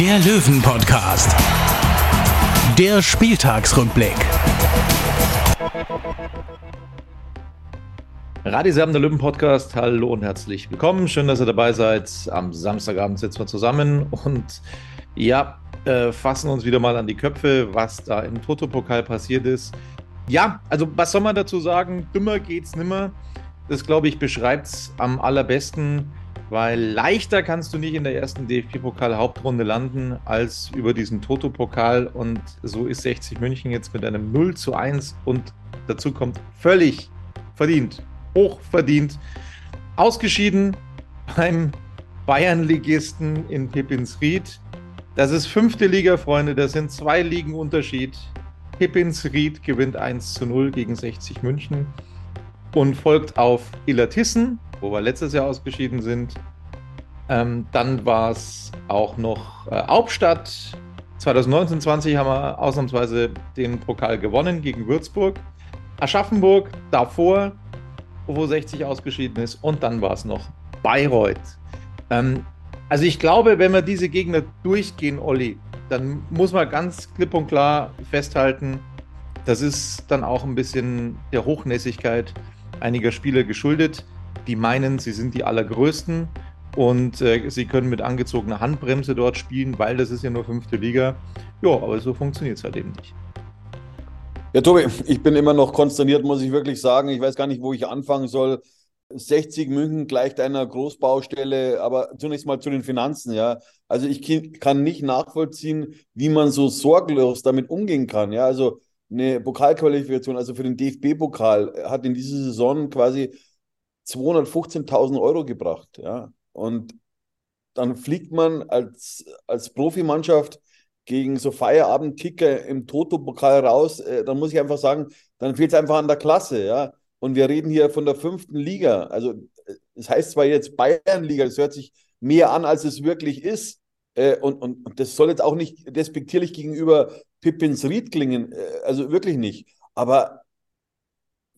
der Löwen-Podcast. Der Spieltagsrückblick. Radiserben der Löwen Podcast, hallo und herzlich willkommen. Schön, dass ihr dabei seid. Am Samstagabend sitzen wir zusammen und ja, äh, fassen uns wieder mal an die Köpfe, was da im Toto-Pokal passiert ist. Ja, also was soll man dazu sagen? Dümmer geht's nimmer. Das, glaube ich, beschreibt es am allerbesten, weil leichter kannst du nicht in der ersten DFB-Pokal-Hauptrunde landen als über diesen Toto-Pokal. Und so ist 60 München jetzt mit einem 0 zu 1 und dazu kommt völlig verdient hochverdient ausgeschieden beim Bayern-Ligisten in Pippinsried. Das ist fünfte Liga, Freunde. Das sind zwei Ligen Unterschied. Pippinsried gewinnt 1 zu 0 gegen 60 München und folgt auf Illertissen, wo wir letztes Jahr ausgeschieden sind. Ähm, dann war es auch noch äh, Hauptstadt. 2019-20 haben wir ausnahmsweise den Pokal gewonnen gegen Würzburg. Aschaffenburg davor wo 60 ausgeschieden ist. Und dann war es noch Bayreuth. Ähm, also ich glaube, wenn wir diese Gegner durchgehen, Olli, dann muss man ganz klipp und klar festhalten, das ist dann auch ein bisschen der Hochnäsigkeit einiger Spieler geschuldet, die meinen, sie sind die allergrößten und äh, sie können mit angezogener Handbremse dort spielen, weil das ist ja nur fünfte Liga. Ja, aber so funktioniert es halt eben nicht. Ja, Tobi, ich bin immer noch konsterniert, muss ich wirklich sagen. Ich weiß gar nicht, wo ich anfangen soll. 60 München gleicht einer Großbaustelle, aber zunächst mal zu den Finanzen, ja. Also ich kann nicht nachvollziehen, wie man so sorglos damit umgehen kann, ja. Also eine Pokalqualifikation, also für den DFB-Pokal, hat in dieser Saison quasi 215.000 Euro gebracht, ja. Und dann fliegt man als, als Profimannschaft gegen so Feierabendkicker im Toto-Pokal raus, äh, dann muss ich einfach sagen, dann fehlt es einfach an der Klasse, ja. Und wir reden hier von der fünften Liga. Also es heißt zwar jetzt Bayernliga, das hört sich mehr an, als es wirklich ist. Äh, und, und, und, das soll jetzt auch nicht despektierlich gegenüber Pippins Ried klingen, äh, also wirklich nicht. Aber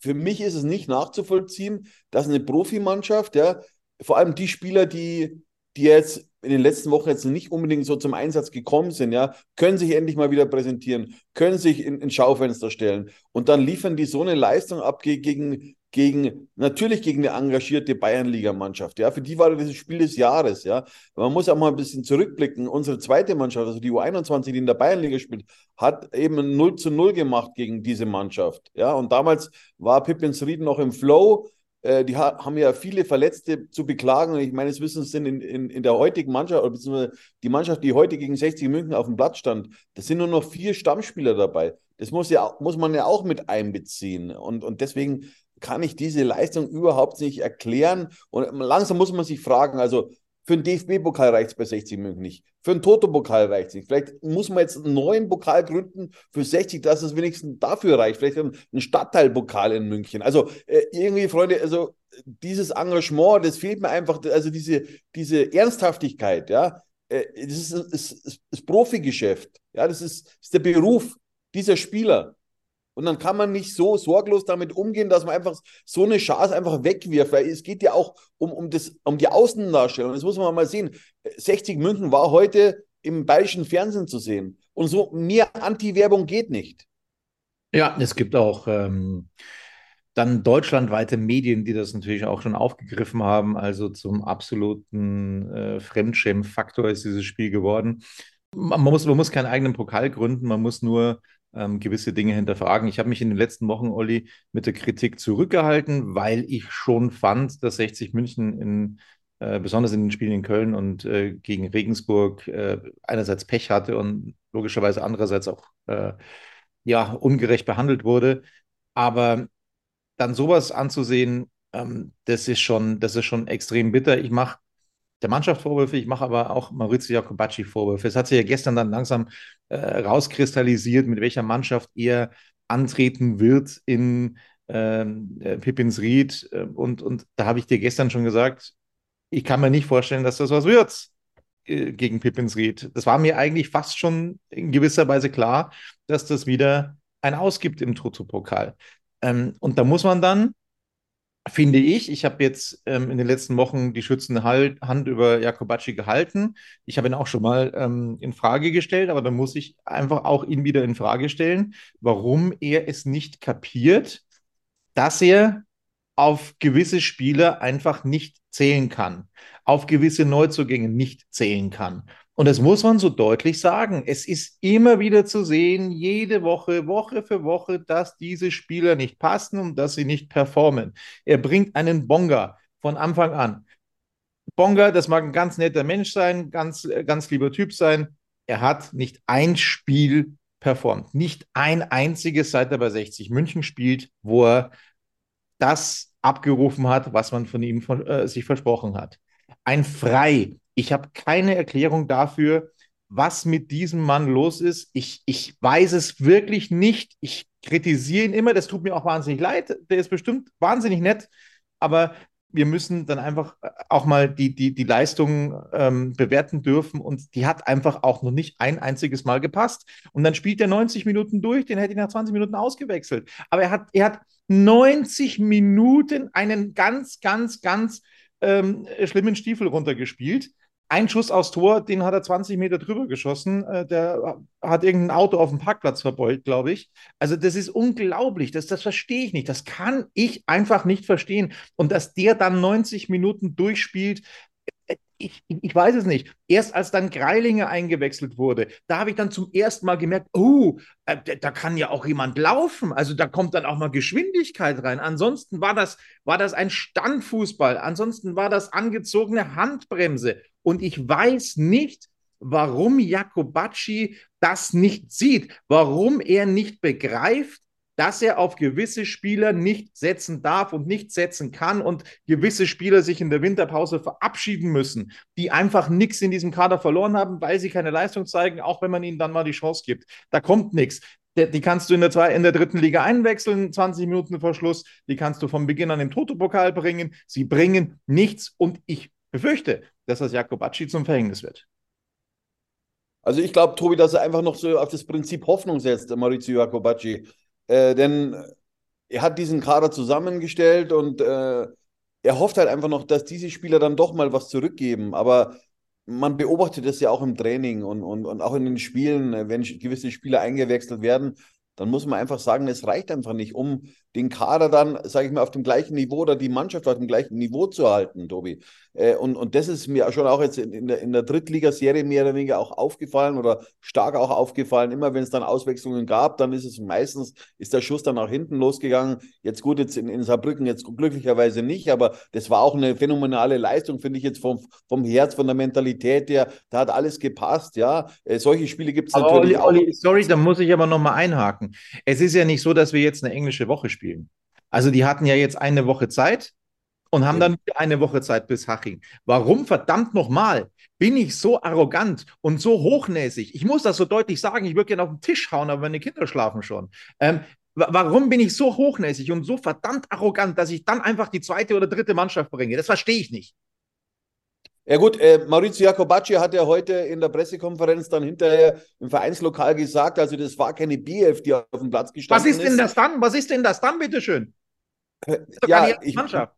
für mich ist es nicht nachzuvollziehen, dass eine Profimannschaft, ja, vor allem die Spieler, die, die jetzt in den letzten Wochen jetzt nicht unbedingt so zum Einsatz gekommen sind, ja, können sich endlich mal wieder präsentieren, können sich in, in Schaufenster stellen. Und dann liefern die so eine Leistung ab gegen, gegen natürlich gegen eine engagierte Bayernliga-Mannschaft. Ja, für die war das Spiel des Jahres. Ja, man muss auch mal ein bisschen zurückblicken. Unsere zweite Mannschaft, also die U21, die in der Bayernliga spielt, hat eben 0 zu 0 gemacht gegen diese Mannschaft. Ja, und damals war Pippins Ried noch im Flow äh, die ha haben ja viele Verletzte zu beklagen. Und ich meines Wissens sind in, in, in der heutigen Mannschaft, beziehungsweise die Mannschaft, die heute gegen 60 München auf dem Platz stand, das sind nur noch vier Stammspieler dabei. Das muss, ja, muss man ja auch mit einbeziehen. Und, und deswegen kann ich diese Leistung überhaupt nicht erklären. Und langsam muss man sich fragen, also für den DFB-Pokal reicht es bei 60 München nicht. Für den Toto-Pokal reicht es nicht. Vielleicht muss man jetzt einen neuen Pokal gründen für 60, dass es wenigstens dafür reicht. Vielleicht einen Stadtteilpokal in München. Also äh, irgendwie, Freunde, also dieses Engagement, das fehlt mir einfach, also diese, diese Ernsthaftigkeit, ja. Äh, das ist, ist, ist, ist Profigeschäft. Ja, das ist, ist der Beruf dieser Spieler. Und dann kann man nicht so sorglos damit umgehen, dass man einfach so eine Chance einfach wegwirft. Weil es geht ja auch um, um, das, um die Außendarstellung. Das muss man mal sehen. 60 München war heute im bayerischen Fernsehen zu sehen. Und so mehr Anti-Werbung geht nicht. Ja, es gibt auch ähm, dann deutschlandweite Medien, die das natürlich auch schon aufgegriffen haben. Also zum absoluten äh, Fremdschämen-Faktor ist dieses Spiel geworden. Man muss, man muss keinen eigenen Pokal gründen, man muss nur ähm, gewisse Dinge hinterfragen. Ich habe mich in den letzten Wochen, Olli, mit der Kritik zurückgehalten, weil ich schon fand, dass 60 München in äh, besonders in den Spielen in Köln und äh, gegen Regensburg äh, einerseits Pech hatte und logischerweise andererseits auch äh, ja, ungerecht behandelt wurde. Aber dann sowas anzusehen, ähm, das ist schon, das ist schon extrem bitter. Ich mache der Mannschaft Vorwürfe, ich mache aber auch Maurizio Jacobacci Vorwürfe. Es hat sich ja gestern dann langsam äh, rauskristallisiert, mit welcher Mannschaft er antreten wird in ähm, äh, Pippins Ried. Äh, und, und da habe ich dir gestern schon gesagt, ich kann mir nicht vorstellen, dass das was wird äh, gegen Pippins Ried. Das war mir eigentlich fast schon in gewisser Weise klar, dass das wieder ein Ausgibt im Toto-Pokal. Ähm, und da muss man dann finde ich. Ich habe jetzt ähm, in den letzten Wochen die schützende Hand über Jakobacci gehalten. Ich habe ihn auch schon mal ähm, in Frage gestellt, aber dann muss ich einfach auch ihn wieder in Frage stellen, warum er es nicht kapiert, dass er auf gewisse Spieler einfach nicht zählen kann, auf gewisse Neuzugänge nicht zählen kann. Und das muss man so deutlich sagen. Es ist immer wieder zu sehen, jede Woche, Woche für Woche, dass diese Spieler nicht passen und dass sie nicht performen. Er bringt einen Bonga von Anfang an. Bonga, das mag ein ganz netter Mensch sein, ganz, ganz lieber Typ sein. Er hat nicht ein Spiel performt. Nicht ein einziges, seit er bei 60 München spielt, wo er das abgerufen hat, was man von ihm äh, sich versprochen hat. Ein Frei, ich habe keine Erklärung dafür, was mit diesem Mann los ist. Ich, ich weiß es wirklich nicht. Ich kritisiere ihn immer. Das tut mir auch wahnsinnig leid. Der ist bestimmt wahnsinnig nett. Aber wir müssen dann einfach auch mal die, die, die Leistung ähm, bewerten dürfen. Und die hat einfach auch noch nicht ein einziges Mal gepasst. Und dann spielt er 90 Minuten durch. Den hätte ich nach 20 Minuten ausgewechselt. Aber er hat, er hat 90 Minuten einen ganz, ganz, ganz ähm, schlimmen Stiefel runtergespielt ein Schuss aufs Tor, den hat er 20 Meter drüber geschossen. Äh, der hat irgendein Auto auf dem Parkplatz verbeult, glaube ich. Also das ist unglaublich. Das, das verstehe ich nicht. Das kann ich einfach nicht verstehen. Und dass der dann 90 Minuten durchspielt, ich, ich, weiß es nicht. Erst als dann Greilinger eingewechselt wurde, da habe ich dann zum ersten Mal gemerkt, oh, äh, da kann ja auch jemand laufen. Also da kommt dann auch mal Geschwindigkeit rein. Ansonsten war das, war das ein Standfußball. Ansonsten war das angezogene Handbremse. Und ich weiß nicht, warum Jakobacci das nicht sieht, warum er nicht begreift, dass er auf gewisse Spieler nicht setzen darf und nicht setzen kann und gewisse Spieler sich in der Winterpause verabschieden müssen, die einfach nichts in diesem Kader verloren haben, weil sie keine Leistung zeigen, auch wenn man ihnen dann mal die Chance gibt. Da kommt nichts. Die kannst du in der, zwei, in der dritten Liga einwechseln, 20 Minuten vor Schluss. Die kannst du vom Beginn an im Toto-Pokal bringen. Sie bringen nichts und ich befürchte, dass das Jakobacci zum Verhängnis wird. Also ich glaube, Tobi, dass er einfach noch so auf das Prinzip Hoffnung setzt, Maurizio Jakobacci. Äh, denn er hat diesen Kader zusammengestellt und äh, er hofft halt einfach noch, dass diese Spieler dann doch mal was zurückgeben. Aber man beobachtet das ja auch im Training und, und, und auch in den Spielen, wenn gewisse Spieler eingewechselt werden, dann muss man einfach sagen, es reicht einfach nicht, um den Kader dann, sage ich mal, auf dem gleichen Niveau oder die Mannschaft auf dem gleichen Niveau zu halten, Tobi. Äh, und, und das ist mir schon auch jetzt in der, in der Drittligaserie mehr oder weniger auch aufgefallen oder stark auch aufgefallen. Immer wenn es dann Auswechslungen gab, dann ist es meistens, ist der Schuss dann nach hinten losgegangen. Jetzt gut, jetzt in, in Saarbrücken jetzt glücklicherweise nicht, aber das war auch eine phänomenale Leistung, finde ich jetzt vom, vom Herz, von der Mentalität her. Da hat alles gepasst, ja. Äh, solche Spiele gibt es natürlich Olli, Olli, sorry, da muss ich aber nochmal einhaken. Es ist ja nicht so, dass wir jetzt eine englische Woche spielen spielen. Also die hatten ja jetzt eine Woche Zeit und haben dann eine Woche Zeit bis Haching. Warum verdammt nochmal bin ich so arrogant und so hochnäsig? Ich muss das so deutlich sagen, ich würde gerne auf den Tisch hauen, aber meine Kinder schlafen schon. Ähm, warum bin ich so hochnäsig und so verdammt arrogant, dass ich dann einfach die zweite oder dritte Mannschaft bringe? Das verstehe ich nicht. Ja gut, äh, Maurizio Jacobacci hat ja heute in der Pressekonferenz dann hinterher im Vereinslokal gesagt, also das war keine BF, die auf dem Platz gestanden ist. Was ist denn das dann? Was ist denn das dann, bitteschön? Äh, ja, ich, Mannschaft.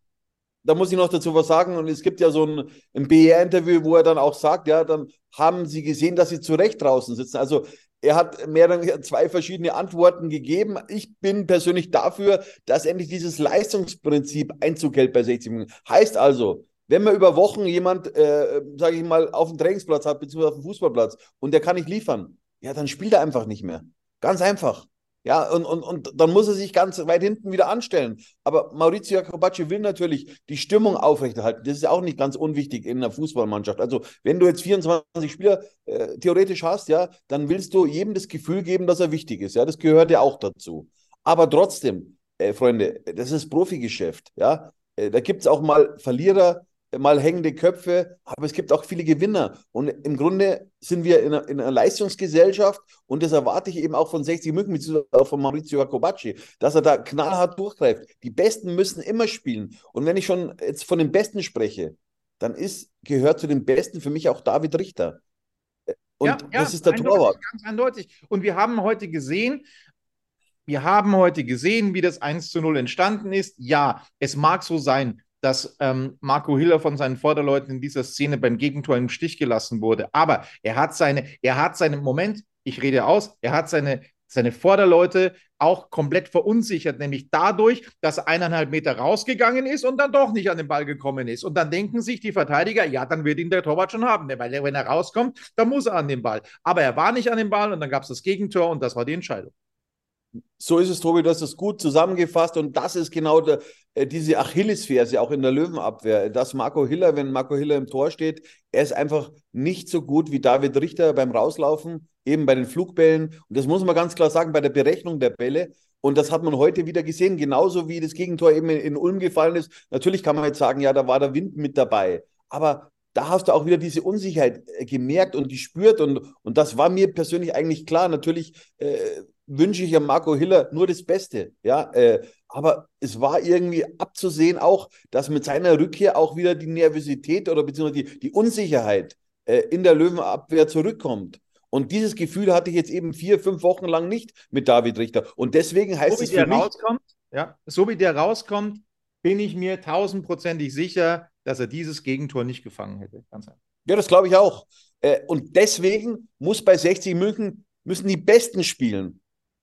da muss ich noch dazu was sagen. Und es gibt ja so ein, ein BR-Interview, wo er dann auch sagt, ja, dann haben sie gesehen, dass sie zu Recht draußen sitzen. Also er hat mehr oder weniger zwei verschiedene Antworten gegeben. Ich bin persönlich dafür, dass endlich dieses Leistungsprinzip Einzug hält bei 60 Minuten. Heißt also, wenn man über Wochen jemand, äh, sage ich mal, auf dem Trainingsplatz hat, beziehungsweise auf dem Fußballplatz und der kann nicht liefern, ja, dann spielt er einfach nicht mehr. Ganz einfach. Ja, und, und, und dann muss er sich ganz weit hinten wieder anstellen. Aber Maurizio Jacobacci will natürlich die Stimmung aufrechterhalten. Das ist auch nicht ganz unwichtig in einer Fußballmannschaft. Also, wenn du jetzt 24 Spieler äh, theoretisch hast, ja, dann willst du jedem das Gefühl geben, dass er wichtig ist. Ja, das gehört ja auch dazu. Aber trotzdem, äh, Freunde, das ist Profigeschäft. Ja, äh, da gibt es auch mal Verlierer, mal hängende Köpfe, aber es gibt auch viele Gewinner. Und im Grunde sind wir in einer, in einer Leistungsgesellschaft und das erwarte ich eben auch von 60 München, beziehungsweise auch von Maurizio Jacobacci, dass er da knallhart durchgreift. Die Besten müssen immer spielen. Und wenn ich schon jetzt von den Besten spreche, dann ist, gehört zu den Besten für mich auch David Richter. Und ja, das ja, ist der Torwart. Ganz eindeutig. Und wir haben heute gesehen, wir haben heute gesehen, wie das 1 zu 0 entstanden ist. Ja, es mag so sein, dass ähm, Marco Hiller von seinen Vorderleuten in dieser Szene beim Gegentor im Stich gelassen wurde. Aber er hat seine, er hat seinen Moment, ich rede aus, er hat seine, seine Vorderleute auch komplett verunsichert, nämlich dadurch, dass er eineinhalb Meter rausgegangen ist und dann doch nicht an den Ball gekommen ist. Und dann denken sich die Verteidiger, ja, dann wird ihn der Torwart schon haben, weil wenn er rauskommt, dann muss er an den Ball. Aber er war nicht an den Ball und dann gab es das Gegentor und das war die Entscheidung. So ist es, Tobi, du hast es gut zusammengefasst und das ist genau der, diese Achillesferse auch in der Löwenabwehr, dass Marco Hiller, wenn Marco Hiller im Tor steht, er ist einfach nicht so gut wie David Richter beim Rauslaufen, eben bei den Flugbällen. Und das muss man ganz klar sagen, bei der Berechnung der Bälle. Und das hat man heute wieder gesehen, genauso wie das Gegentor eben in Ulm gefallen ist. Natürlich kann man jetzt sagen, ja, da war der Wind mit dabei. Aber da hast du auch wieder diese Unsicherheit äh, gemerkt und gespürt. Und, und das war mir persönlich eigentlich klar. Natürlich äh, wünsche ich ja Marco Hiller nur das Beste. Ja, äh, aber es war irgendwie abzusehen auch, dass mit seiner Rückkehr auch wieder die Nervosität oder beziehungsweise die, die Unsicherheit äh, in der Löwenabwehr zurückkommt. Und dieses Gefühl hatte ich jetzt eben vier, fünf Wochen lang nicht mit David Richter. Und deswegen heißt so, es für mich, rauskommt, ja, so wie der rauskommt, bin ich mir tausendprozentig sicher, dass er dieses Gegentor nicht gefangen hätte. ja, das glaube ich auch. Äh, und deswegen muss bei 60 München müssen die Besten spielen.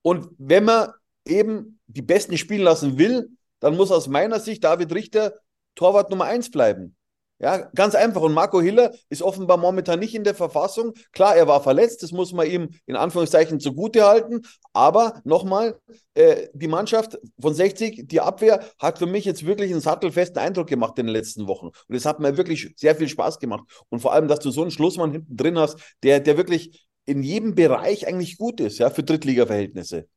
Und wenn man eben die Besten spielen lassen will, dann muss aus meiner Sicht David Richter Torwart Nummer eins bleiben. Ja, ganz einfach. Und Marco Hiller ist offenbar momentan nicht in der Verfassung. Klar, er war verletzt, das muss man ihm in Anführungszeichen zugute halten. Aber nochmal, äh, die Mannschaft von 60, die Abwehr, hat für mich jetzt wirklich einen sattelfesten Eindruck gemacht in den letzten Wochen. Und es hat mir wirklich sehr viel Spaß gemacht. Und vor allem, dass du so einen Schlussmann hinten drin hast, der, der wirklich in jedem Bereich eigentlich gut ist, ja, für Drittliga-Verhältnisse.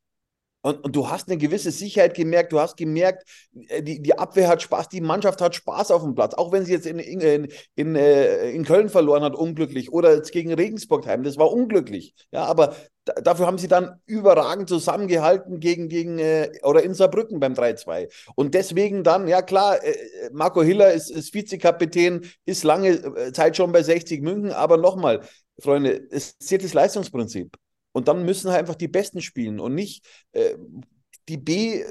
Und, und, du hast eine gewisse Sicherheit gemerkt, du hast gemerkt, äh, die, die Abwehr hat Spaß, die Mannschaft hat Spaß auf dem Platz, auch wenn sie jetzt in, in, in, in, äh, Köln verloren hat, unglücklich, oder jetzt gegen Regensburg heim, das war unglücklich. Ja, aber dafür haben sie dann überragend zusammengehalten gegen, gegen äh, oder in Saarbrücken beim 3-2. Und deswegen dann, ja klar, Marco Hiller ist, ist Vizekapitän, ist lange Zeit schon bei 60 München, aber nochmal, Freunde, es zählt das Leistungsprinzip. Und dann müssen halt einfach die Besten spielen und nicht äh, die B.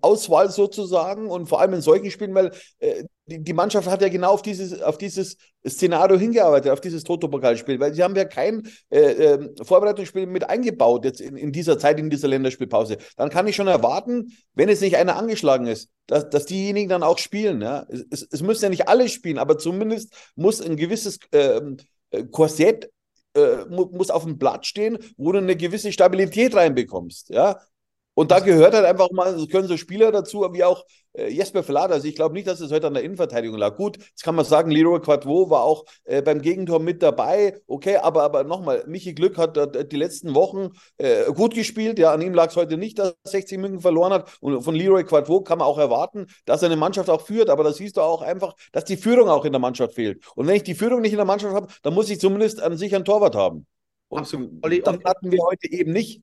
Auswahl sozusagen und vor allem in solchen Spielen, weil äh, die, die, Mannschaft hat ja genau auf dieses, auf dieses Szenario hingearbeitet, auf dieses Toto-Pokalspiel, weil sie haben ja kein äh, äh, Vorbereitungsspiel mit eingebaut jetzt in, in, dieser Zeit, in dieser Länderspielpause. Dann kann ich schon erwarten, wenn es nicht einer angeschlagen ist, dass, dass diejenigen dann auch spielen. Ja? Es, es, müssen ja nicht alle spielen, aber zumindest muss ein gewisses ähm, äh, Korsett äh, muss auf dem Blatt stehen, wo du eine gewisse Stabilität reinbekommst. Ja? Und da gehört halt einfach mal, es können so Spieler dazu, wie auch äh, Jesper Verlader. Also ich glaube nicht, dass es heute an der Innenverteidigung lag. Gut, jetzt kann man sagen, Leroy Quadvo war auch äh, beim Gegentor mit dabei. Okay, aber, aber nochmal, Michi Glück hat äh, die letzten Wochen äh, gut gespielt. Ja, an ihm lag es heute nicht, dass er 60 München verloren hat. Und von Leroy Quadvo kann man auch erwarten, dass er eine Mannschaft auch führt. Aber da siehst du auch einfach, dass die Führung auch in der Mannschaft fehlt. Und wenn ich die Führung nicht in der Mannschaft habe, dann muss ich zumindest an sich einen Torwart haben. Und Absolut. das hatten wir heute eben nicht.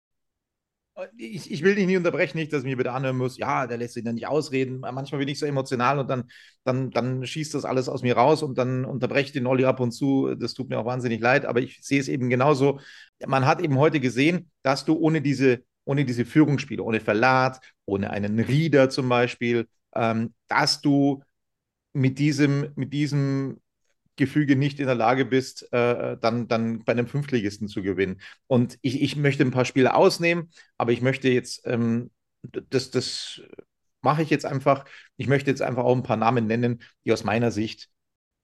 ich, ich will dich nie unterbrechen, nicht, dass ich mir bitte anhören muss, ja, der lässt sich dann nicht ausreden. Manchmal bin ich so emotional und dann, dann, dann schießt das alles aus mir raus und dann unterbreche ich den Olli ab und zu. Das tut mir auch wahnsinnig leid, aber ich sehe es eben genauso. Man hat eben heute gesehen, dass du ohne diese, ohne diese Führungsspiele, ohne Verlat, ohne einen Rieder zum Beispiel, ähm, dass du mit diesem, mit diesem Gefüge nicht in der Lage bist, äh, dann, dann bei einem Fünftligisten zu gewinnen. Und ich, ich möchte ein paar Spiele ausnehmen, aber ich möchte jetzt, ähm, das, das mache ich jetzt einfach, ich möchte jetzt einfach auch ein paar Namen nennen, die aus meiner Sicht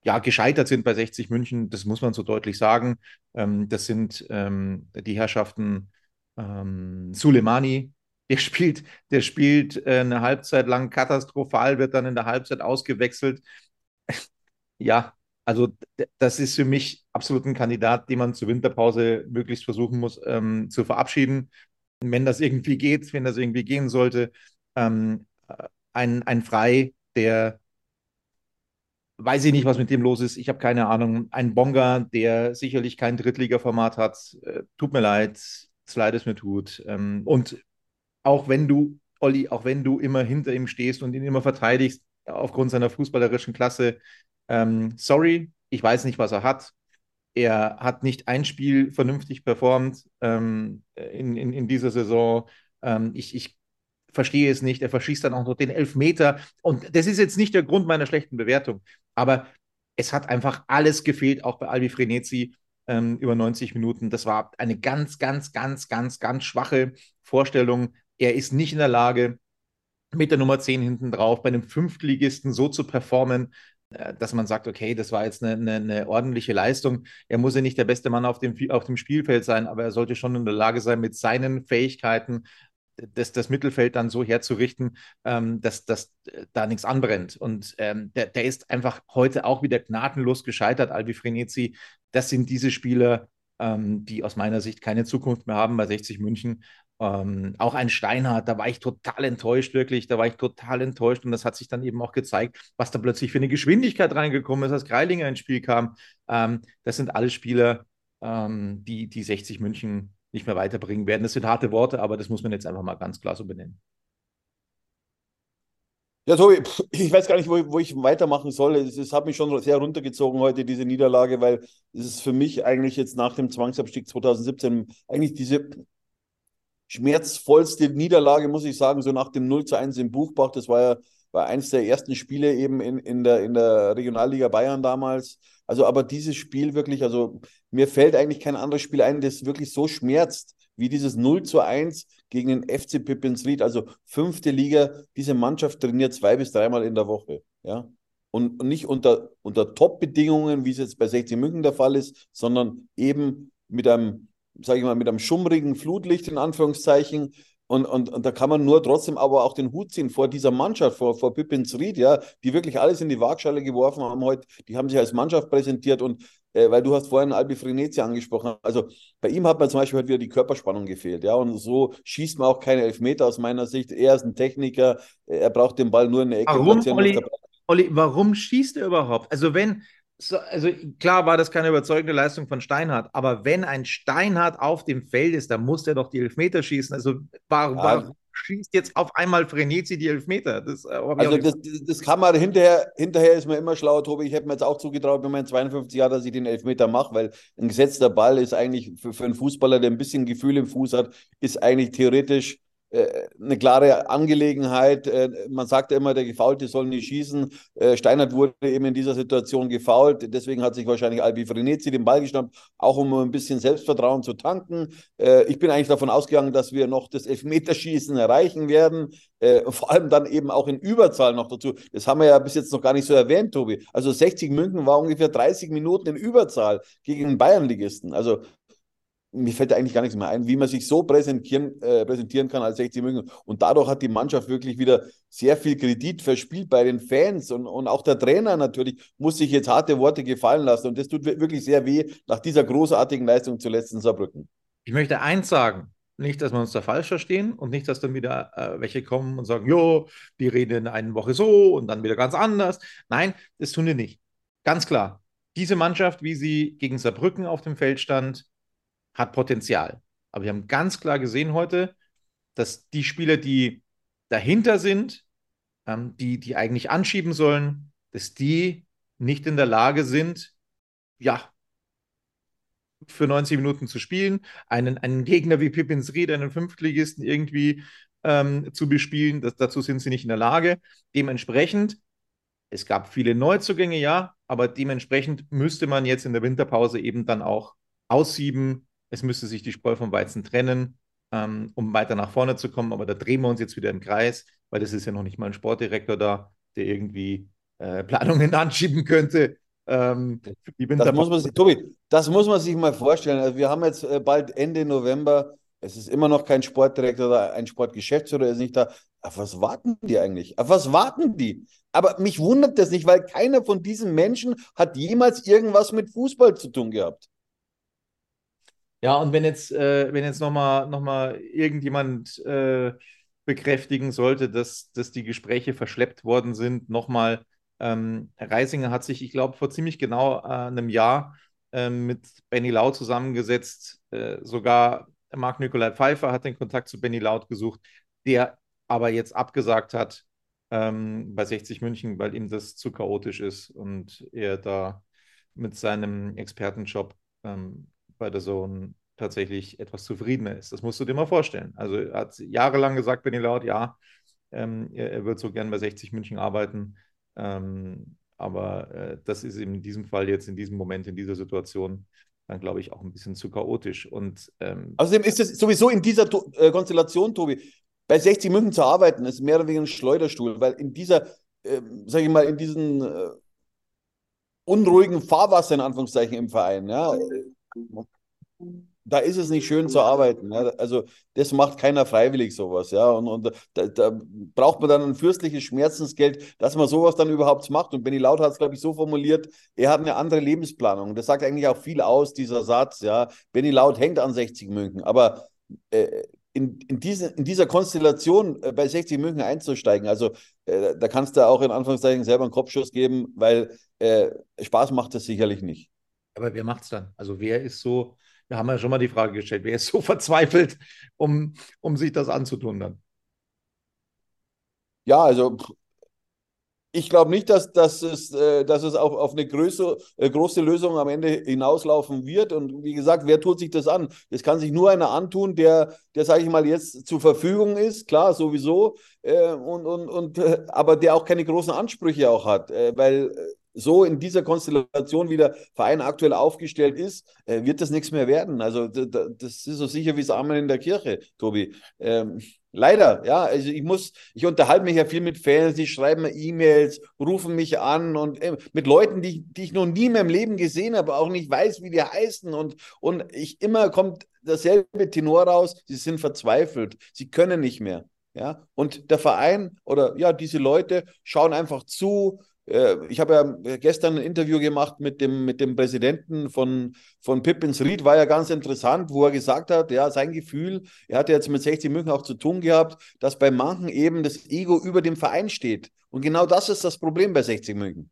ja, gescheitert sind bei 60 München, das muss man so deutlich sagen. Ähm, das sind ähm, die Herrschaften ähm, Suleimani, der spielt, der spielt äh, eine Halbzeit lang katastrophal, wird dann in der Halbzeit ausgewechselt. ja, also das ist für mich absolut ein Kandidat, den man zur Winterpause möglichst versuchen muss ähm, zu verabschieden. Wenn das irgendwie geht, wenn das irgendwie gehen sollte. Ähm, ein, ein Frei, der weiß ich nicht, was mit dem los ist. Ich habe keine Ahnung. Ein Bonga, der sicherlich kein Drittliga-Format hat. Äh, tut mir leid, so leid es mir tut. Ähm, und auch wenn du, Olli, auch wenn du immer hinter ihm stehst und ihn immer verteidigst, aufgrund seiner fußballerischen Klasse, ähm, sorry, ich weiß nicht, was er hat. Er hat nicht ein Spiel vernünftig performt ähm, in, in, in dieser Saison. Ähm, ich, ich verstehe es nicht. Er verschießt dann auch noch den Elfmeter. Und das ist jetzt nicht der Grund meiner schlechten Bewertung. Aber es hat einfach alles gefehlt, auch bei Albi Frenetzi ähm, über 90 Minuten. Das war eine ganz, ganz, ganz, ganz, ganz schwache Vorstellung. Er ist nicht in der Lage, mit der Nummer 10 hinten drauf bei einem Fünftligisten so zu performen, dass man sagt, okay, das war jetzt eine, eine, eine, ordentliche Leistung. Er muss ja nicht der beste Mann auf dem, auf dem Spielfeld sein, aber er sollte schon in der Lage sein, mit seinen Fähigkeiten das, das Mittelfeld dann so herzurichten, ähm, dass, dass da nichts anbrennt. Und ähm, der, der ist einfach heute auch wieder gnadenlos gescheitert, Albi Frenetzi. Das sind diese Spieler, ähm, die aus meiner Sicht keine Zukunft mehr haben bei 60 München. Ähm, auch ein Steinhardt, da war ich total enttäuscht, wirklich. Da war ich total enttäuscht und das hat sich dann eben auch gezeigt, was da plötzlich für eine Geschwindigkeit reingekommen ist, als Greilinger ins Spiel kam. Ähm, das sind alle Spieler, ähm, die, die 60 München nicht mehr weiterbringen werden. Das sind harte Worte, aber das muss man jetzt einfach mal ganz klar so benennen. Ja, Tobi, ich weiß gar nicht, wo, wo ich weitermachen soll. Es, es, hat mich schon sehr runtergezogen heute, diese Niederlage, weil es ist für mich eigentlich jetzt nach dem Zwangsabstieg 2017 eigentlich diese schmerzvollste Niederlage, muss ich sagen, so nach dem 0 zu 1 im Buchbach. Das war ja war eines der ersten Spiele eben in, in, der, in der Regionalliga Bayern damals. Also, aber dieses Spiel wirklich, also mir fällt eigentlich kein anderes Spiel ein, das wirklich so schmerzt wie dieses 0 zu 1 gegen den FC Pippins-Ried, also fünfte Liga. Diese Mannschaft trainiert zwei bis dreimal in der Woche. Ja. Und, und nicht unter, unter Top-Bedingungen, wie es jetzt bei 60 München der Fall ist, sondern eben mit einem, sage ich mal, mit einem schummrigen Flutlicht in Anführungszeichen, und, und, und da kann man nur trotzdem aber auch den Hut ziehen vor dieser Mannschaft, vor, vor Pippins Ried, ja, die wirklich alles in die Waagschale geworfen haben heute. Die haben sich als Mannschaft präsentiert und äh, weil du hast vorhin Albi Frenetzi angesprochen. Also bei ihm hat man zum Beispiel halt wieder die Körperspannung gefehlt, ja. Und so schießt man auch keine Elfmeter aus meiner Sicht. Er ist ein Techniker, er braucht den Ball nur in der Ecke. Warum, Olli, Olli, warum schießt er überhaupt? Also wenn, so, also klar war das keine überzeugende Leistung von Steinhardt, aber wenn ein Steinhardt auf dem Feld ist, dann muss er doch die Elfmeter schießen. Also warum, warum schießt jetzt auf einmal Frenetzi die Elfmeter? Das, äh, also das, das, kann man hinterher, hinterher ist man immer schlauer, Tobi. Ich hätte mir jetzt auch zugetraut, wenn man 52 Jahre, dass ich den Elfmeter mache, weil ein gesetzter Ball ist eigentlich für, für einen Fußballer, der ein bisschen Gefühl im Fuß hat, ist eigentlich theoretisch eine klare Angelegenheit. Äh, man sagt ja immer, der Gefaulte soll nicht schießen. Äh, Steinert wurde eben in dieser Situation gefault. Deswegen hat sich wahrscheinlich Albi Frenetzi den Ball geschnappt, auch um ein bisschen Selbstvertrauen zu tanken. Ich bin eigentlich davon ausgegangen, dass wir noch das Elfmeterschießen erreichen werden. Vor allem dann eben auch in Überzahl noch dazu. Das haben wir ja bis jetzt noch gar nicht so erwähnt, Tobi. Also 60 München war ungefähr 30 Minuten in Überzahl gegen den Bayernligisten. Also mir fällt eigentlich gar nichts mehr ein, wie man sich so präsentieren, äh, präsentieren kann als 60 München. Und dadurch hat die Mannschaft wirklich wieder sehr viel Kredit verspielt bei den Fans und, und auch der Trainer natürlich muss sich jetzt harte Worte gefallen lassen. Und das tut wirklich sehr weh nach dieser großartigen Leistung zuletzt in Saarbrücken. Ich möchte eins sagen. Nicht, dass wir uns da falsch verstehen und nicht, dass dann wieder äh, welche kommen und sagen, jo, die reden in einer Woche so und dann wieder ganz anders. Nein, das tun wir nicht. Ganz klar. Diese Mannschaft, wie sie gegen Saarbrücken auf dem Feld stand, hat Potenzial. Aber wir haben ganz klar gesehen heute, dass die Spieler, die dahinter sind, ähm, die, die eigentlich anschieben sollen, dass die nicht in der Lage sind, ja, für 90 Minuten zu spielen, einen, einen Gegner wie Pippins Ried, einen Fünftligisten irgendwie ähm, zu bespielen. Das, dazu sind sie nicht in der Lage. Dementsprechend, es gab viele Neuzugänge, ja, aber dementsprechend müsste man jetzt in der Winterpause eben dann auch aussieben. Es müsste sich die Spreu vom Weizen trennen, ähm, um weiter nach vorne zu kommen. Aber da drehen wir uns jetzt wieder im Kreis, weil das ist ja noch nicht mal ein Sportdirektor da, der irgendwie äh, Planungen anschieben könnte. Ähm, das muss man sich, Tobi, das muss man sich mal vorstellen. Also wir haben jetzt äh, bald Ende November. Es ist immer noch kein Sportdirektor oder ein Sportgeschäftsführer ist nicht da. Auf was warten die eigentlich? Auf was warten die? Aber mich wundert das nicht, weil keiner von diesen Menschen hat jemals irgendwas mit Fußball zu tun gehabt. Ja, und wenn jetzt, äh, wenn jetzt nochmal noch mal irgendjemand äh, bekräftigen sollte, dass, dass die Gespräche verschleppt worden sind, nochmal ähm, Reisinger hat sich, ich glaube, vor ziemlich genau äh, einem Jahr äh, mit Benny Lau zusammengesetzt. Äh, sogar Marc-Nikolai Pfeiffer hat den Kontakt zu Benny Laut gesucht, der aber jetzt abgesagt hat ähm, bei 60 München, weil ihm das zu chaotisch ist und er da mit seinem Expertenjob ähm, bei der Zone tatsächlich etwas zufriedener ist. Das musst du dir mal vorstellen. Also er hat jahrelang gesagt, Benny Laut, ja, ähm, er, er wird so gern bei 60 München arbeiten. Ähm, aber äh, das ist in diesem Fall jetzt, in diesem Moment, in dieser Situation dann, glaube ich, auch ein bisschen zu chaotisch. Und, ähm, Außerdem ist es sowieso in dieser to äh, Konstellation, Tobi, bei 60 München zu arbeiten, ist mehr oder weniger ein Schleuderstuhl, weil in dieser, äh, sage ich mal, in diesen äh, unruhigen Fahrwasser, in Anführungszeichen, im Verein, ja, da ist es nicht schön zu arbeiten. Ja. Also das macht keiner freiwillig sowas, ja. Und, und da, da, braucht man dann ein fürstliches Schmerzensgeld, dass man sowas dann überhaupt macht. Und Benny Laut hat es, glaube ich, so formuliert, er hat eine andere Lebensplanung. Das sagt eigentlich auch viel aus, dieser Satz, ja. Benny Laut hängt an 60 München, aber äh, in, in, diese, in dieser Konstellation äh, bei 60 München einzusteigen, also äh, da kannst du auch in Anführungszeichen selber einen Kopfschuss geben, weil äh, Spaß macht das sicherlich nicht. Aber wer macht es dann? Also wer ist so wir haben ja schon mal die Frage gestellt, wer ist so verzweifelt, um, um sich das anzutun dann? Ja, also ich glaube nicht, dass, dass es, äh, dass es auf, auf eine Größe, äh, große Lösung am Ende hinauslaufen wird. Und wie gesagt, wer tut sich das an? Das kann sich nur einer antun, der, der sage ich mal, jetzt zur Verfügung ist, klar, sowieso, äh, und, und, und, äh, aber der auch keine großen Ansprüche auch hat. Äh, weil äh, so in dieser Konstellation, wie der Verein aktuell aufgestellt ist, äh, wird das nichts mehr werden. Also das ist so sicher wie das Amen in der Kirche, Tobi. Ähm, leider, ja. Also ich muss, ich unterhalte mich ja viel mit Fans, die schreiben mir E-Mails, rufen mich an und äh, mit Leuten, die, die ich noch nie in meinem Leben gesehen habe, auch nicht weiß, wie die heißen. Und, und ich immer kommt dasselbe Tenor raus, sie sind verzweifelt, sie können nicht mehr. Ja, und der Verein oder ja, diese Leute schauen einfach zu, ich habe ja gestern ein Interview gemacht mit dem, mit dem Präsidenten von, von Pippins Ried, war ja ganz interessant, wo er gesagt hat, ja, sein Gefühl, er hatte jetzt mit 60 München auch zu tun gehabt, dass bei manchen eben das Ego über dem Verein steht. Und genau das ist das Problem bei 60 München.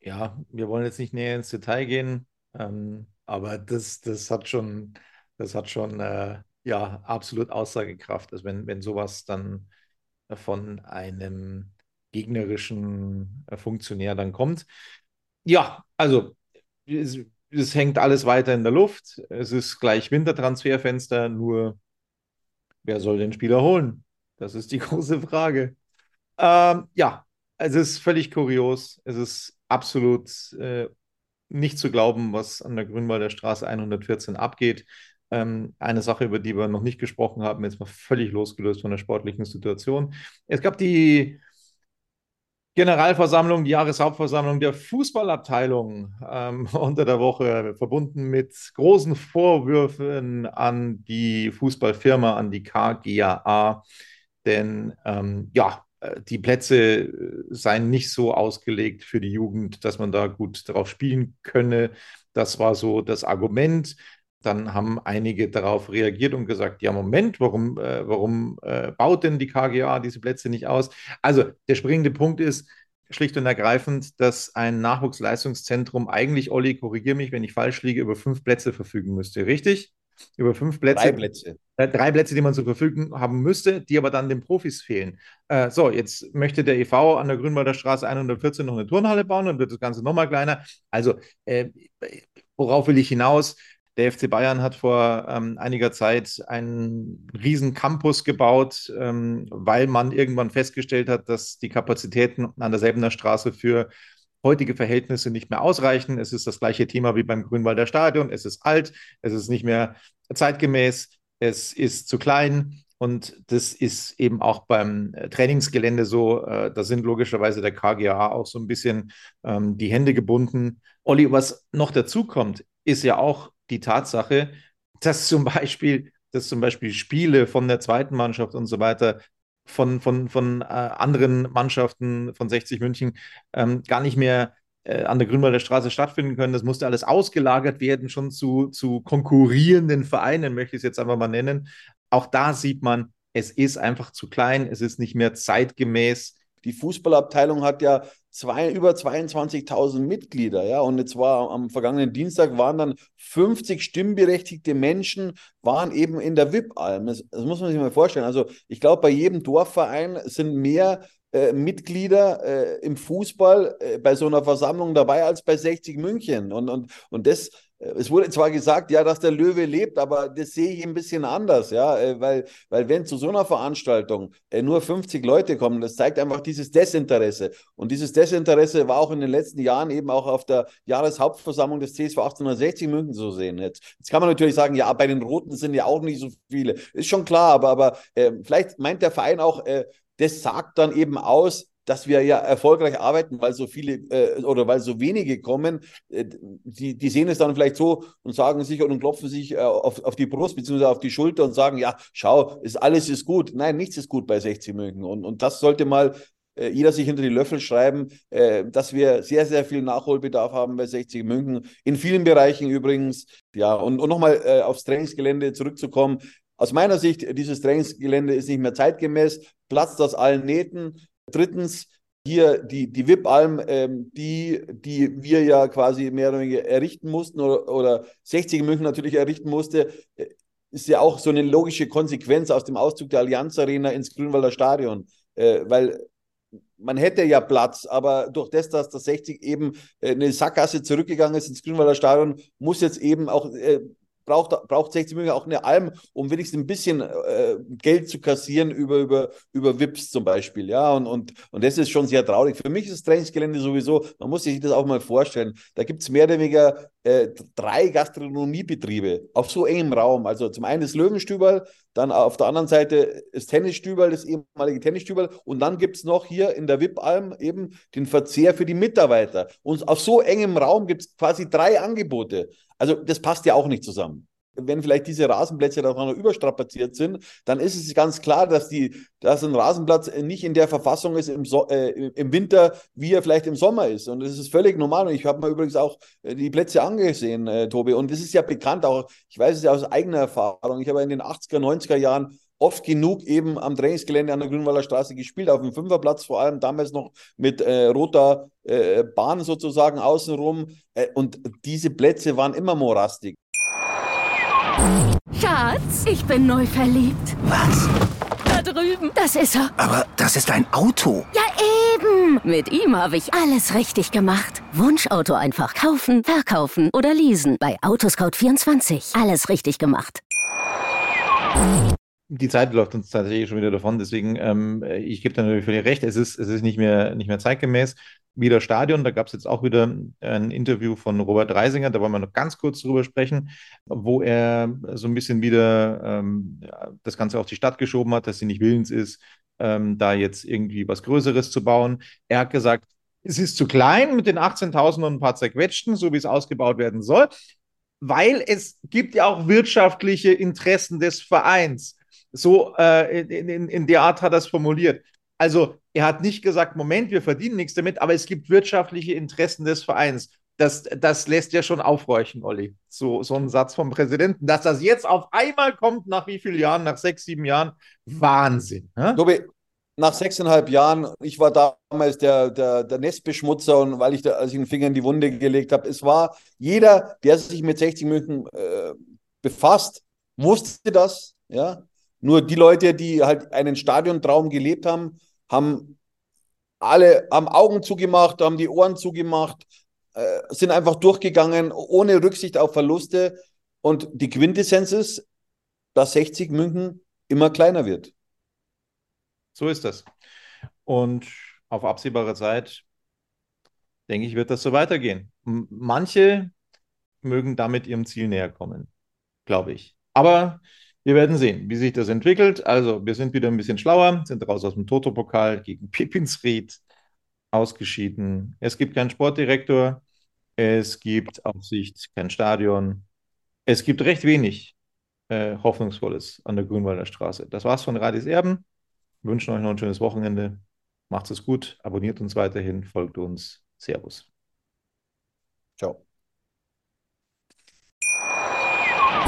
Ja, wir wollen jetzt nicht näher ins Detail gehen, ähm, aber das, das hat schon, das hat schon äh, ja, absolut Aussagekraft. Also wenn, wenn sowas dann von einem gegnerischen äh, Funktionär dann kommt. Ja, also es, es, hängt alles weiter in der Luft. Es ist gleich Wintertransferfenster, nur wer soll den Spieler holen? Das ist die große Frage. Ähm, ja, es ist völlig kurios. Es ist absolut äh, nicht zu glauben, was an der Grünwalder Straße 114 abgeht. Ähm, eine Sache, über die wir noch nicht gesprochen haben, jetzt mal völlig losgelöst von der sportlichen Situation. Es gab die Generalversammlung, die Jahreshauptversammlung der Fußballabteilung ähm, unter der Woche, verbunden mit großen Vorwürfen an die Fußballfirma, an die KGAA. Denn ähm, ja, äh, die Plätze äh, seien nicht so ausgelegt für die Jugend, dass man da gut drauf spielen könne. Das war so das Argument. Dann haben einige darauf reagiert und gesagt, ja, Moment, warum, äh, warum äh, baut denn die KGA diese Plätze nicht aus? Also der springende Punkt ist schlicht und ergreifend, dass ein Nachwuchsleistungszentrum eigentlich, Olli, korrigiere mich, wenn ich falsch liege, über fünf Plätze verfügen müsste, richtig? Über fünf Plätze. Drei Plätze. Äh, drei Plätze, die man zur Verfügung haben müsste, die aber dann den Profis fehlen. Äh, so, jetzt möchte der EV an der Grünwalder Straße 114 noch eine Turnhalle bauen, dann wird das Ganze nochmal kleiner. Also, äh, Worauf will ich hinaus? Der FC Bayern hat vor ähm, einiger Zeit einen riesen Campus gebaut, ähm, weil man irgendwann festgestellt hat, dass die Kapazitäten an der Selbener Straße für heutige Verhältnisse nicht mehr ausreichen. Es ist das gleiche Thema wie beim Grünwalder Stadion. Es ist alt, es ist nicht mehr zeitgemäß, es ist zu klein. Und das ist eben auch beim Trainingsgelände so. Äh, da sind logischerweise der KGA auch so ein bisschen ähm, die Hände gebunden. Olli, was noch dazu kommt, ist ja auch die Tatsache, dass zum Beispiel, dass zum Beispiel Spiele von der zweiten Mannschaft und so weiter von, von, von äh, anderen Mannschaften von 60 München ähm, gar nicht mehr äh, an der Grünwalder Straße stattfinden können. Das musste alles ausgelagert werden, schon zu, zu konkurrierenden Vereinen, möchte ich es jetzt einfach mal nennen. Auch da sieht man, es ist einfach zu klein, es ist nicht mehr zeitgemäß. Die Fußballabteilung hat ja zwei, über 22.000 Mitglieder, ja, und jetzt war am vergangenen Dienstag waren dann 50 stimmberechtigte Menschen, waren eben in der VIP-Alm. Das, das, muss man sich mal vorstellen. Also ich glaube, bei jedem Dorfverein sind mehr äh, Mitglieder äh, im Fußball äh, bei so einer Versammlung dabei als bei 60 München. Und, und, und das es wurde zwar gesagt, ja, dass der Löwe lebt, aber das sehe ich ein bisschen anders, ja, äh, weil, weil wenn zu so einer Veranstaltung äh, nur 50 Leute kommen, das zeigt einfach dieses Desinteresse. Und dieses Desinteresse war auch in den letzten Jahren eben auch auf der Jahreshauptversammlung des CSV 1860 München zu sehen. Jetzt, jetzt kann man natürlich sagen, ja, bei den Roten sind ja auch nicht so viele. Ist schon klar, aber, aber äh, vielleicht meint der Verein auch, äh, das sagt dann eben aus, dass wir ja erfolgreich arbeiten, weil so viele äh, oder weil so wenige kommen, äh, die, die sehen es dann vielleicht so und sagen sich und klopfen sich äh, auf, auf die Brust bzw. auf die Schulter und sagen, ja, schau, ist, alles ist gut. Nein, nichts ist gut bei 60 München. Und, und das sollte mal äh, jeder sich hinter die Löffel schreiben, äh, dass wir sehr, sehr viel Nachholbedarf haben bei 60 München. In vielen Bereichen übrigens. Ja, und, und nochmal äh, aufs Trainingsgelände zurückzukommen. Aus meiner Sicht, dieses Trainingsgelände ist nicht mehr zeitgemäß, platzt aus allen Nähten. Drittens, hier die, die VIP-Alm, ähm, die, die wir ja quasi mehr oder weniger errichten mussten oder, oder 60 München natürlich errichten musste, äh, ist ja auch so eine logische Konsequenz aus dem Auszug der Allianz Arena ins Grünwalder Stadion. Äh, weil man hätte ja Platz, aber durch das, dass das 60 eben äh, eine Sackgasse zurückgegangen ist ins Grünwalder Stadion, muss jetzt eben auch äh, braucht, braucht 60 München auch eine Alm, um wenigstens ein bisschen äh, Geld zu kassieren über, über, über VIPs zum Beispiel. Ja, und, und, und das ist schon sehr traurig. Für mich ist das Trainingsgelände sowieso, man muss sich das auch mal vorstellen, da gibt es mehr oder weniger äh, drei Gastronomiebetriebe auf so engem Raum. Also zum einen das Löwenstüberl, dann auf der anderen Seite das Tennisstüberl, das ehemalige Tennisstüberl und dann gibt es noch hier in der VIP-Alm eben den Verzehr für die Mitarbeiter. Und auf so engem Raum gibt es quasi drei Angebote. Also das passt ja auch nicht zusammen. Wenn vielleicht diese Rasenplätze da noch überstrapaziert sind, dann ist es ganz klar, dass, die, dass ein Rasenplatz nicht in der Verfassung ist im, so äh, im Winter, wie er vielleicht im Sommer ist. Und das ist völlig normal. Und ich habe mir übrigens auch äh, die Plätze angesehen, äh, Tobi. Und das ist ja bekannt, auch ich weiß es ja aus eigener Erfahrung. Ich habe in den 80er, 90er Jahren oft genug eben am Trainingsgelände an der Grünwalder Straße gespielt, auf dem Fünferplatz vor allem, damals noch mit äh, roter äh, Bahn sozusagen außenrum. Äh, und diese Plätze waren immer morastig. Schatz, ich bin neu verliebt. Was? Da drüben. Das ist er. Aber das ist ein Auto. Ja, eben. Mit ihm habe ich alles richtig gemacht. Wunschauto einfach kaufen, verkaufen oder leasen. Bei Autoscout24. Alles richtig gemacht die Zeit läuft uns tatsächlich schon wieder davon, deswegen, ähm, ich gebe da natürlich völlig recht, es ist, es ist nicht mehr, nicht mehr zeitgemäß. Wieder Stadion, da gab es jetzt auch wieder ein Interview von Robert Reisinger, da wollen wir noch ganz kurz drüber sprechen, wo er so ein bisschen wieder ähm, das Ganze auf die Stadt geschoben hat, dass sie nicht willens ist, ähm, da jetzt irgendwie was Größeres zu bauen. Er hat gesagt, es ist zu klein mit den 18.000 und ein paar zerquetschten, so wie es ausgebaut werden soll, weil es gibt ja auch wirtschaftliche Interessen des Vereins. So äh, in, in, in der Art hat er es formuliert. Also er hat nicht gesagt, Moment, wir verdienen nichts damit, aber es gibt wirtschaftliche Interessen des Vereins. Das, das lässt ja schon aufhorchen, Olli. So, so ein Satz vom Präsidenten. Dass das jetzt auf einmal kommt, nach wie vielen Jahren? Nach sechs, sieben Jahren? Wahnsinn. Hä? Tobi, nach sechseinhalb Jahren, ich war damals der, der, der Nestbeschmutzer und weil ich da, als ich den Finger in die Wunde gelegt habe, es war jeder, der sich mit 60 München äh, befasst, wusste das, ja. Nur die Leute, die halt einen Stadiontraum gelebt haben, haben alle am Augen zugemacht, haben die Ohren zugemacht, äh, sind einfach durchgegangen, ohne Rücksicht auf Verluste. Und die Quintessenz ist, dass 60 München immer kleiner wird. So ist das. Und auf absehbare Zeit, denke ich, wird das so weitergehen. Manche mögen damit ihrem Ziel näher kommen, glaube ich. Aber wir werden sehen, wie sich das entwickelt. Also, wir sind wieder ein bisschen schlauer, sind raus aus dem Toto-Pokal gegen Pipinsried ausgeschieden. Es gibt keinen Sportdirektor, es gibt Aufsicht, kein Stadion. Es gibt recht wenig äh, Hoffnungsvolles an der Grünwalder Straße. Das war's von Radis Erben. Wir wünschen euch noch ein schönes Wochenende. Macht es gut, abonniert uns weiterhin, folgt uns. Servus. Ciao.